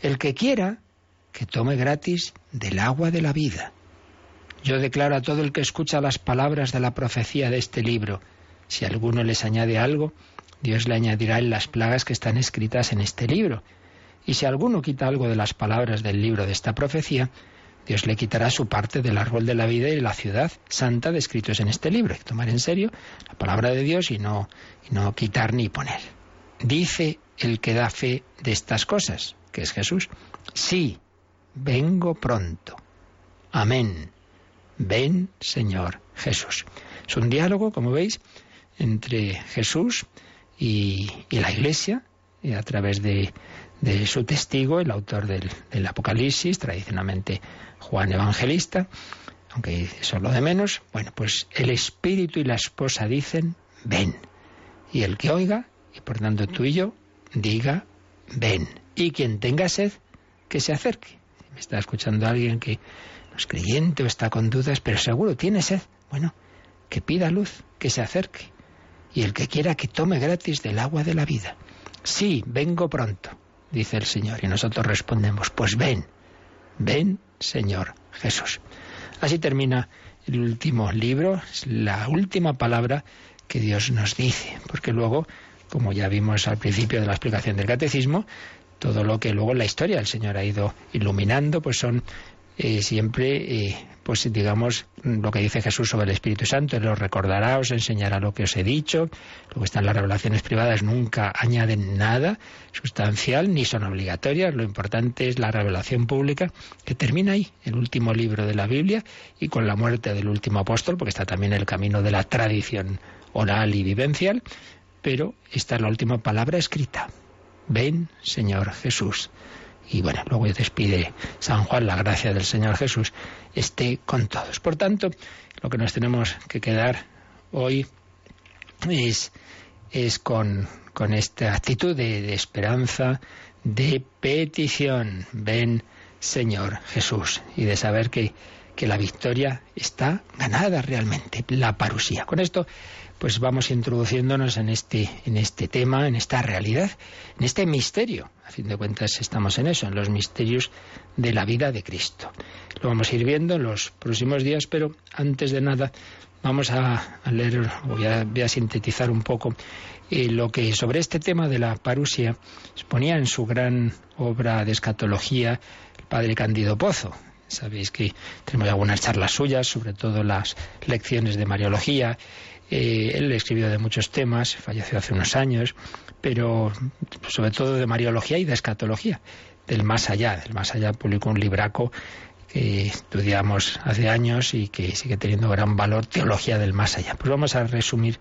El que quiera, que tome gratis del agua de la vida. Yo declaro a todo el que escucha las palabras de la profecía de este libro, si alguno les añade algo, Dios le añadirá en las plagas que están escritas en este libro. Y si alguno quita algo de las palabras del libro de esta profecía, Dios le quitará su parte del árbol de la vida y de la ciudad santa descritos en este libro. Hay que tomar en serio la palabra de Dios y no, y no quitar ni poner. Dice el que da fe de estas cosas, que es Jesús. Sí, vengo pronto. Amén. Ven, Señor Jesús. Es un diálogo, como veis, entre Jesús y, la Iglesia, y a través de, de, su testigo, el autor del, Apocalipsis, tradicionalmente Juan Evangelista, aunque eso es lo de menos. Bueno, pues el Espíritu y la esposa dicen, ven. Y el que oiga, y por tanto tú y yo, diga, ven. Y quien tenga sed, que se acerque. Me está escuchando alguien que no es creyente o está con dudas, pero seguro tiene sed. Bueno, que pida luz, que se acerque. Y el que quiera que tome gratis del agua de la vida. Sí, vengo pronto, dice el Señor. Y nosotros respondemos, pues ven, ven, Señor Jesús. Así termina el último libro, la última palabra que Dios nos dice, porque luego como ya vimos al principio de la explicación del catecismo, todo lo que luego en la historia el Señor ha ido iluminando, pues son eh, siempre eh, pues digamos lo que dice Jesús sobre el Espíritu Santo, Él os recordará, os enseñará lo que os he dicho, luego están las revelaciones privadas, nunca añaden nada sustancial ni son obligatorias, lo importante es la revelación pública que termina ahí, el último libro de la Biblia y con la muerte del último apóstol, porque está también el camino de la tradición oral y vivencial, pero esta es la última palabra escrita. Ven, Señor Jesús. Y bueno, luego despide San Juan, la gracia del Señor Jesús esté con todos. Por tanto, lo que nos tenemos que quedar hoy es, es con, con esta actitud de, de esperanza, de petición. Ven, Señor Jesús, y de saber que, que la victoria está ganada realmente, la parusía. Con esto pues vamos introduciéndonos en este, en este tema, en esta realidad, en este misterio. A fin de cuentas estamos en eso, en los misterios de la vida de Cristo. Lo vamos a ir viendo en los próximos días, pero antes de nada vamos a, leer, voy a, voy a sintetizar un poco eh, lo que sobre este tema de la parusia exponía en su gran obra de escatología el padre Candido Pozo. Sabéis que tenemos algunas charlas suyas, sobre todo las lecciones de Mariología, eh, él escribió de muchos temas, falleció hace unos años, pero sobre todo de Mariología y de Escatología, del más allá. Del más allá publicó un libraco que estudiamos hace años y que sigue teniendo gran valor, Teología del Más Allá. Pues vamos a resumir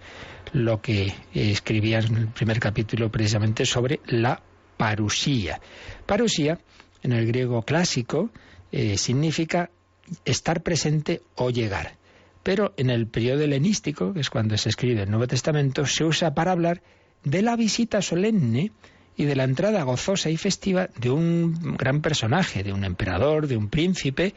lo que escribía en el primer capítulo precisamente sobre la parusía. Parusía, en el griego clásico, eh, significa estar presente o llegar. Pero en el periodo helenístico, que es cuando se escribe el Nuevo Testamento, se usa para hablar de la visita solemne y de la entrada gozosa y festiva de un gran personaje, de un emperador, de un príncipe.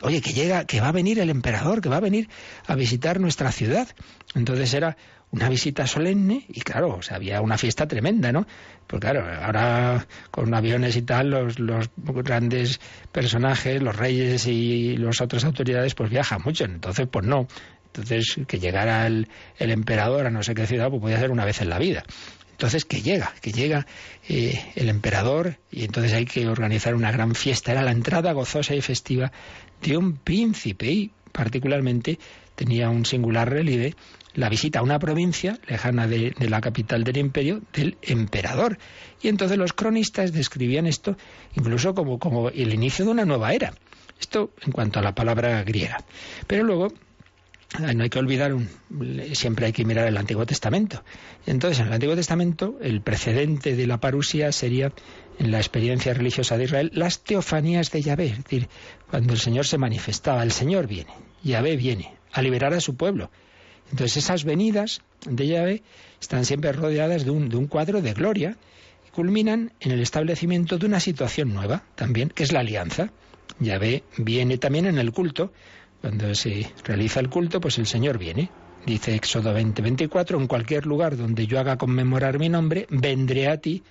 Oye, que llega, que va a venir el emperador, que va a venir a visitar nuestra ciudad. Entonces era una visita solemne y claro, o sea, había una fiesta tremenda, ¿no? Pues claro, ahora con aviones y tal, los, los grandes personajes, los reyes y las otras autoridades, pues viajan mucho. Entonces, pues no. Entonces, que llegara el, el emperador a no sé qué ciudad, pues podía ser una vez en la vida. Entonces, que llega, que llega eh, el emperador y entonces hay que organizar una gran fiesta. Era la entrada gozosa y festiva de un príncipe y particularmente tenía un singular relieve la visita a una provincia lejana de, la capital del imperio del emperador. Y entonces los cronistas describían esto incluso como, como el inicio de una nueva era. Esto en cuanto a la palabra griega. Pero luego no hay que olvidar, un, siempre hay que mirar el Antiguo Testamento. Entonces, en el Antiguo Testamento, el precedente de la parusia sería, en la experiencia religiosa de Israel, las teofanías de Yahvé. Es decir, cuando el Señor se manifestaba, el Señor viene, Yahvé viene a liberar a su pueblo. Entonces esas venidas de Yahvé están siempre rodeadas de un, cuadro de gloria y culminan en el establecimiento de una situación nueva también, que es la alianza. Yahvé viene también en el culto. Cuando se realiza el culto, pues el Señor viene. Dice Éxodo 20, 24, en cualquier lugar donde yo haga conmemorar mi nombre, vendré a ti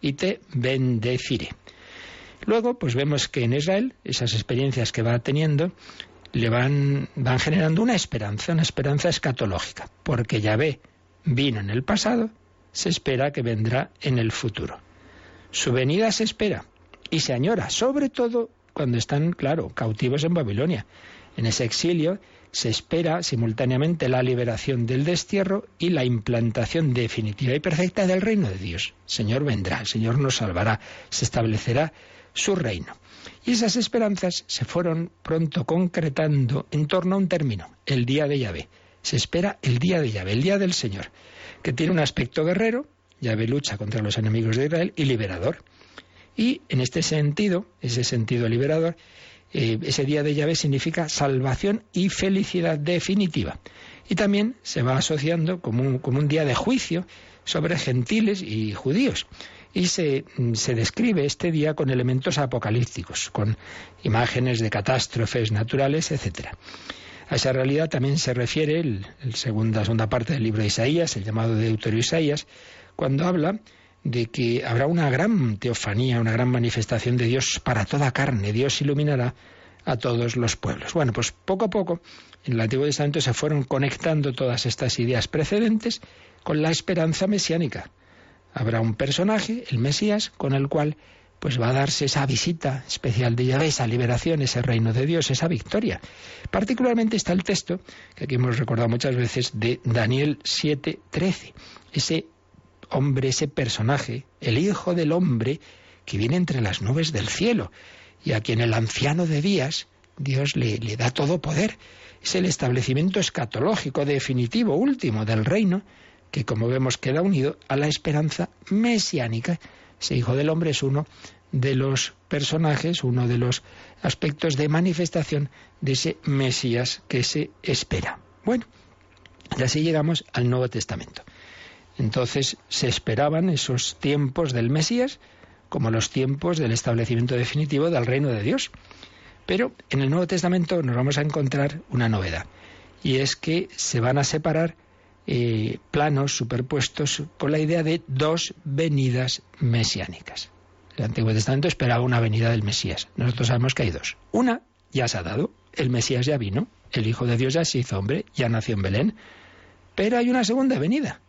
y te bendeciré. Luego, pues vemos que en Israel, esas experiencias que va teniendo, le van, generando una esperanza, una esperanza escatológica, porque Yahvé vino en el pasado, se espera que vendrá en el futuro. Su venida se espera y se añora, sobre todo cuando están, claro, cautivos en Babilonia. En ese exilio se espera simultáneamente la liberación del destierro y la implantación definitiva y perfecta del reino de Dios. El Señor vendrá, el Señor nos salvará, se establecerá su reino. Y esas esperanzas se fueron pronto concretando en torno a un término, el día de Yahvé. Se espera el día de Yahvé, el día del Señor, que tiene un aspecto guerrero, Yahvé lucha contra los enemigos de Israel, y liberador. Y en este sentido, ese sentido liberador, eh, ese día de Yahvé significa salvación y felicidad definitiva. Y también se va asociando como como un día de juicio sobre gentiles y judíos y se, se, describe este día con elementos apocalípticos, con imágenes de catástrofes naturales, etc. A esa realidad también se refiere el, segunda, segunda parte del libro de Isaías, el llamado Deuterio Isaías, cuando habla de que habrá una gran teofanía, una gran manifestación de Dios para toda carne. Dios iluminará a todos los pueblos. Bueno, pues poco a poco en el Antiguo Testamento se fueron conectando todas estas ideas precedentes con la esperanza mesiánica habrá un personaje, el Mesías, con el cual pues va a darse esa visita especial de Yahvé, esa liberación, ese reino de Dios, esa victoria. Particularmente está el texto, que aquí hemos recordado muchas veces, de Daniel 7:13. Ese hombre, ese personaje, el Hijo del Hombre, que viene entre las nubes del cielo, y a quien el anciano de días, Dios le, le da todo poder. Es el establecimiento escatológico definitivo, último del reino, que como vemos queda unido a la esperanza mesiánica ese Hijo del Hombre es uno de los personajes, uno de los aspectos de manifestación de ese Mesías que se espera. Bueno, y así llegamos al Nuevo Testamento. Entonces se esperaban esos tiempos del Mesías como los tiempos del establecimiento definitivo del reino de Dios. Pero en el Nuevo Testamento nos vamos a encontrar una novedad, y es que se van a separar eh, planos superpuestos con la idea de dos venidas mesiánicas. El Antiguo Testamento esperaba una venida del Mesías. Nosotros sabemos que hay dos. Una ya se ha dado, el Mesías ya vino, el Hijo de Dios ya se hizo hombre, ya nació en Belén. Pero hay una segunda venida.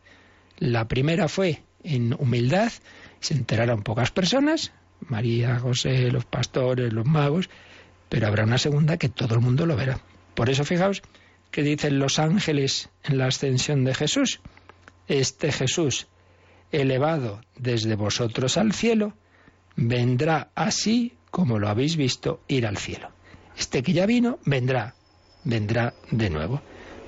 La primera fue en humildad, se enteraron pocas personas, María, José, los pastores, los magos, pero habrá una segunda que todo el mundo lo verá. Por eso, fijaos, que dicen los ángeles en la ascensión de Jesús. Este Jesús, elevado desde vosotros al cielo, vendrá así como lo habéis visto ir al cielo. Este que ya vino, vendrá, vendrá de nuevo.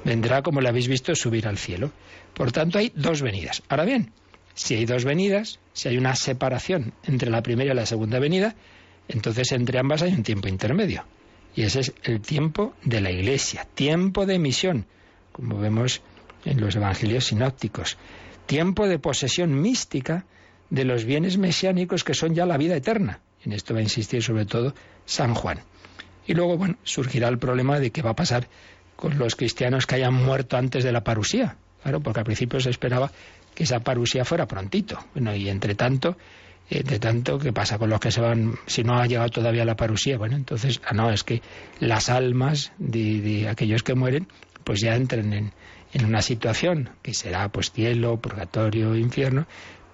Vendrá como lo habéis visto subir al cielo. Por tanto, hay dos venidas. Ahora bien, si hay dos venidas, si hay una separación entre la primera y la segunda venida, entonces entre ambas hay un tiempo intermedio. Y ese es el tiempo de la Iglesia, tiempo de misión, como vemos en los Evangelios sinópticos, tiempo de posesión mística de los bienes mesiánicos que son ya la vida eterna. En esto va a insistir sobre todo San Juan. Y luego, bueno, surgirá el problema de qué va a pasar con los cristianos que hayan muerto antes de la parusía. Claro, porque al principio se esperaba que esa parusía fuera prontito. Bueno, y entre tanto, de tanto, ¿qué pasa con los que se van, si no ha llegado todavía la parusía? Bueno, entonces, ah, no, es que las almas de, aquellos que mueren, pues ya entren en, en una situación que será pues cielo, purgatorio, infierno,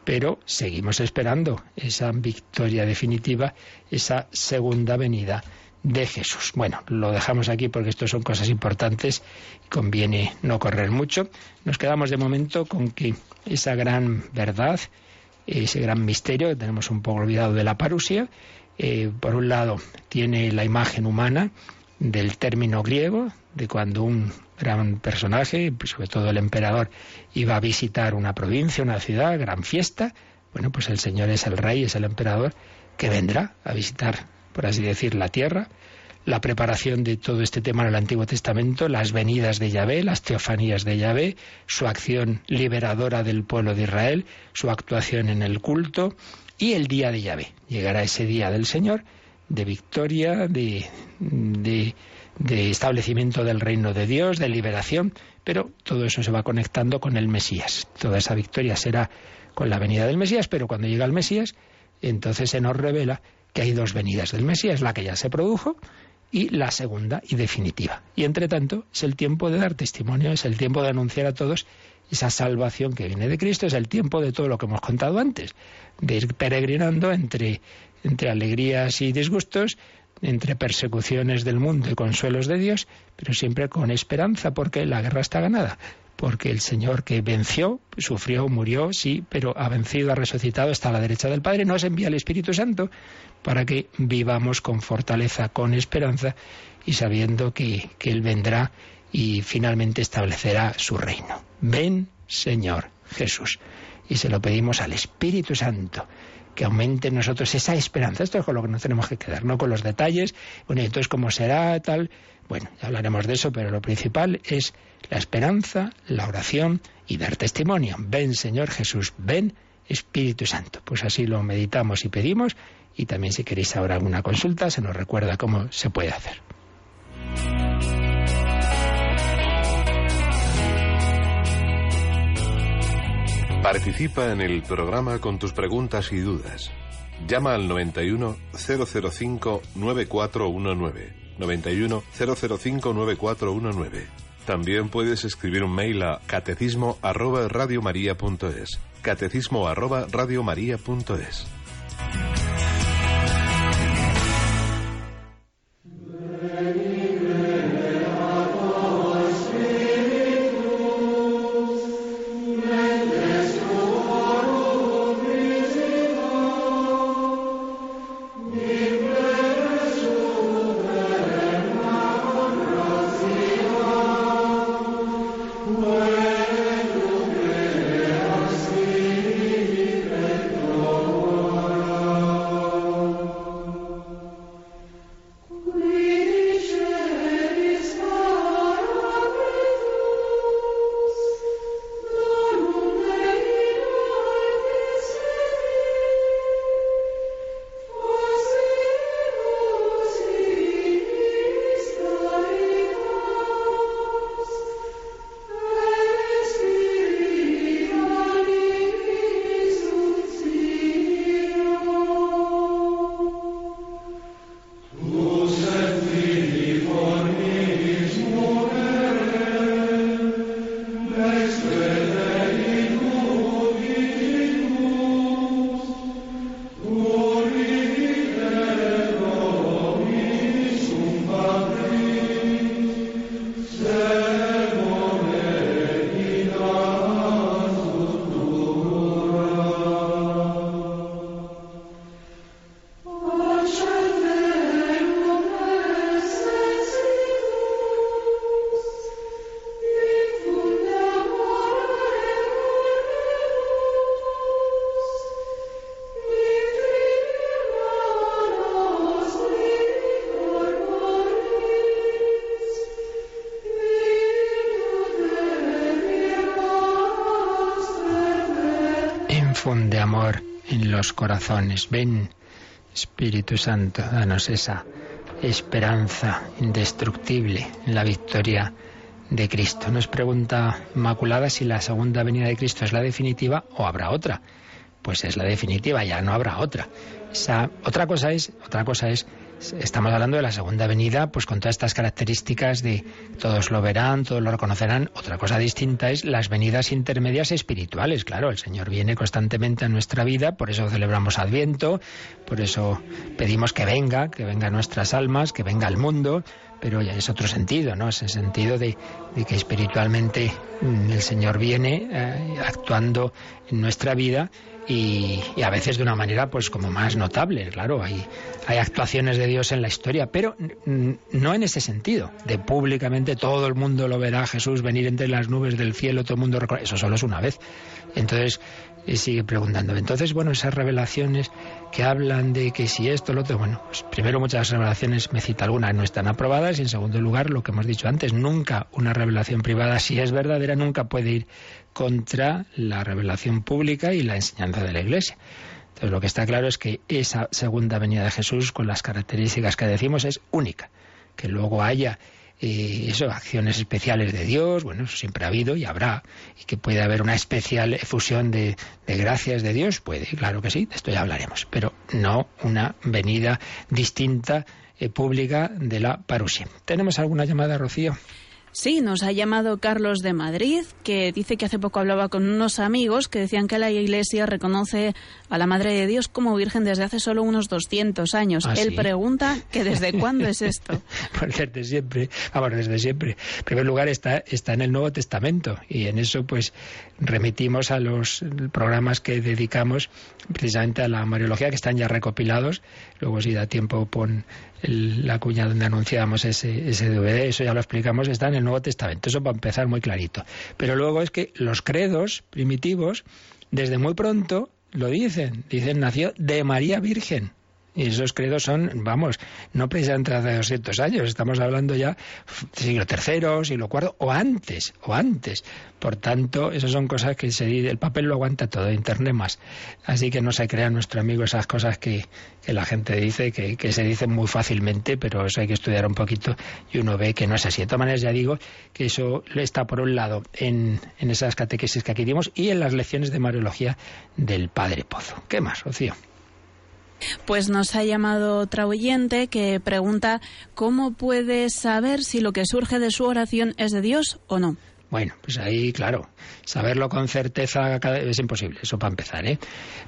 pero seguimos esperando esa victoria definitiva, esa segunda venida de Jesús. Bueno, lo dejamos aquí porque esto son cosas importantes y conviene no correr mucho. Nos quedamos de momento con que esa gran verdad ese gran misterio que tenemos un poco olvidado de la parusia. Eh, por un lado, tiene la imagen humana del término griego, de cuando un gran personaje, pues sobre todo el emperador, iba a visitar una provincia, una ciudad, gran fiesta. Bueno, pues el Señor es el rey, es el emperador, que vendrá a visitar, por así decir, la tierra la preparación de todo este tema en el Antiguo Testamento, las venidas de Yahvé, las teofanías de Yahvé, su acción liberadora del pueblo de Israel, su actuación en el culto y el día de Yahvé. Llegará ese día del Señor de victoria, de, de, de establecimiento del reino de Dios, de liberación, pero todo eso se va conectando con el Mesías. Toda esa victoria será con la venida del Mesías, pero cuando llega el Mesías, entonces se nos revela que hay dos venidas del Mesías, la que ya se produjo, y la segunda y definitiva. Y entre tanto es el tiempo de dar testimonio, es el tiempo de anunciar a todos esa salvación que viene de Cristo, es el tiempo de todo lo que hemos contado antes, de ir peregrinando entre, entre alegrías y disgustos, entre persecuciones del mundo y consuelos de Dios, pero siempre con esperanza, porque la guerra está ganada porque el Señor que venció, sufrió, murió, sí, pero ha vencido, ha resucitado, está a la derecha del Padre, nos envía el Espíritu Santo para que vivamos con fortaleza, con esperanza y sabiendo que, que Él vendrá y finalmente establecerá su reino. Ven, Señor Jesús. Y se lo pedimos al Espíritu Santo que aumente en nosotros esa esperanza. Esto es con lo que nos tenemos que quedar, no con los detalles. Bueno, entonces, ¿cómo será tal? Bueno, ya hablaremos de eso, pero lo principal es la esperanza, la oración y dar testimonio. Ven, Señor Jesús, ven, Espíritu Santo. Pues así lo meditamos y pedimos. Y también si queréis ahora alguna consulta, se nos recuerda cómo se puede hacer. Participa en el programa con tus preguntas y dudas. Llama al 91 005 9419. 91 005 9419. También puedes escribir un mail a catecismo arroba radiomaria.es. Catecismo arroba radiomaria.es. corazones. Ven, Espíritu Santo, danos esa esperanza indestructible en la victoria de Cristo. Nos pregunta Inmaculada si la segunda venida de Cristo es la definitiva o habrá otra. Pues es la definitiva, ya no habrá otra. Esa, otra cosa es, otra cosa es Estamos hablando de la segunda venida, pues con todas estas características de todos lo verán, todos lo reconocerán. Otra cosa distinta es las venidas intermedias espirituales. Claro, el Señor viene constantemente a nuestra vida, por eso celebramos Adviento, por eso pedimos que venga, que venga a nuestras almas, que venga al mundo, pero ya es otro sentido, ¿no? Es el sentido de, que espiritualmente mm, el Señor viene eh, actuando en nuestra vida y, a veces de una manera pues como más notable, claro, hay, hay actuaciones de Dios en la historia, pero no en ese sentido, de públicamente todo el mundo lo verá Jesús venir entre las nubes del cielo, todo el mundo eso solo es una vez. Entonces, y sigue preguntando. Entonces, bueno, esas revelaciones que hablan de que si esto, lo otro, bueno, pues primero muchas revelaciones, me cita algunas, no están aprobadas y en segundo lugar, lo que hemos dicho antes, nunca una revelación privada, si es verdadera, nunca puede ir contra la revelación pública y la enseñanza de la Iglesia. Entonces, lo que está claro es que esa segunda venida de Jesús, con las características que decimos, es única. Que luego haya eso, acciones especiales de Dios, bueno, eso siempre ha habido y habrá, y que puede haber una especial efusión de, gracias de Dios, puede, claro que sí, de esto ya hablaremos, pero no una venida distinta eh, pública de la parusia. ¿Tenemos alguna llamada, Rocío? Sí, nos ha llamado Carlos de Madrid, que dice que hace poco hablaba con unos amigos que decían que la Iglesia reconoce a la Madre de Dios como Virgen desde hace solo unos 200 años. ¿Ah, Él pregunta que desde [laughs] cuándo es esto. pues desde siempre, vamos, desde siempre. En primer lugar está, está en el Nuevo Testamento y en eso pues remitimos a los programas que dedicamos precisamente a la Mariología que están ya recopilados. Luego si da tiempo pon la cuña donde anunciamos ese, ese DVD, eso ya lo explicamos, está en el Nuevo Testamento. Eso va a empezar muy clarito. Pero luego es que los credos primitivos, desde muy pronto, lo dicen. Dicen, nació de María Virgen. Y esos credos son, vamos, no precisamente hace 200 años, estamos hablando ya siglo III, siglo IV o antes, o antes. Por tanto, esas son cosas que se el papel lo aguanta todo, Internet más. Así que no se crean nuestro amigo esas cosas que, la gente dice, que, que, se dicen muy fácilmente, pero eso hay que estudiar un poquito y uno ve que no es así. De todas maneras, ya digo que eso está por un lado en, en esas catequesis que aquí dimos y en las lecciones de Mariología del Padre Pozo. ¿Qué más, Rocío? Pues nos ha llamado otra oyente que pregunta cómo puede saber si lo que surge de su oración es de Dios o no. Bueno, pues ahí, claro, saberlo con certeza es imposible, eso para empezar, ¿eh?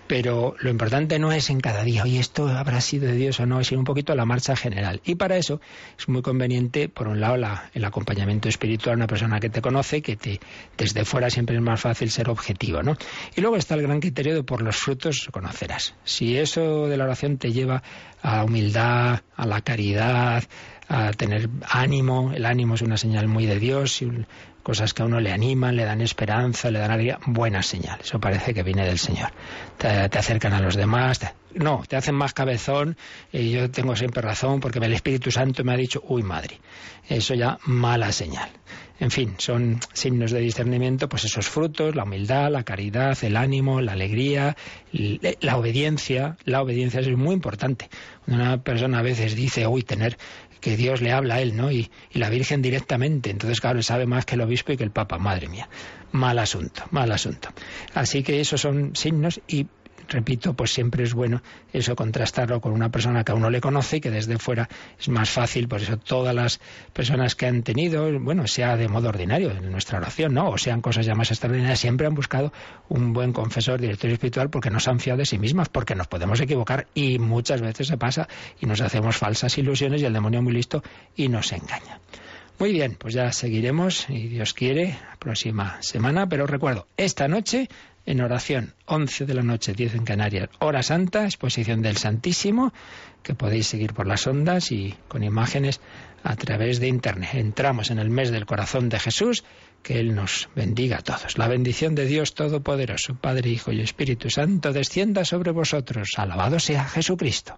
Pero lo importante no es en cada día, oye, esto habrá sido de Dios o no, sino un poquito la marcha general. Y para eso es muy conveniente, por un lado, el acompañamiento espiritual, una persona que te conoce, que te, desde fuera siempre es más fácil ser objetivo, ¿no? Y luego está el gran criterio de por los frutos conocerás. Si eso de la oración te lleva a humildad, a la caridad, a tener ánimo. El ánimo es una señal muy de Dios, y cosas que a uno le animan, le dan esperanza, le dan alegría. Buena señal, eso parece que viene del Señor. Te, acercan a los demás. no, te hacen más cabezón y yo tengo siempre razón porque el Espíritu Santo me ha dicho, uy madre, eso ya mala señal. En fin, son signos de discernimiento, pues esos frutos, la humildad, la caridad, el ánimo, la alegría, la obediencia. La obediencia es muy importante. Una persona a veces dice, uy, tener que Dios le habla a él, ¿no? Y, y la Virgen directamente. Entonces, claro, sabe más que el obispo y que el Papa. Madre mía. Mal asunto, mal asunto. Así que esos son signos y repito, pues siempre es bueno eso contrastarlo con una persona que a uno le conoce y que desde fuera es más fácil, por eso todas las personas que han tenido, bueno, sea de modo ordinario en nuestra oración, ¿no? O sean cosas ya más extraordinarias, siempre han buscado un buen confesor, director espiritual, porque no se han fiado de sí mismas, porque nos podemos equivocar y muchas veces se pasa y nos hacemos falsas ilusiones y el demonio muy listo y nos engaña. Muy bien, pues ya seguiremos, y Dios quiere, próxima semana, pero recuerdo, esta noche en oración, 11 de la noche, 10 en Canarias, hora santa, exposición del Santísimo, que podéis seguir por las ondas y con imágenes a través de Internet. Entramos en el mes del corazón de Jesús, que Él nos bendiga a todos. La bendición de Dios Todopoderoso, Padre, Hijo y Espíritu Santo, descienda sobre vosotros. Alabado sea Jesucristo.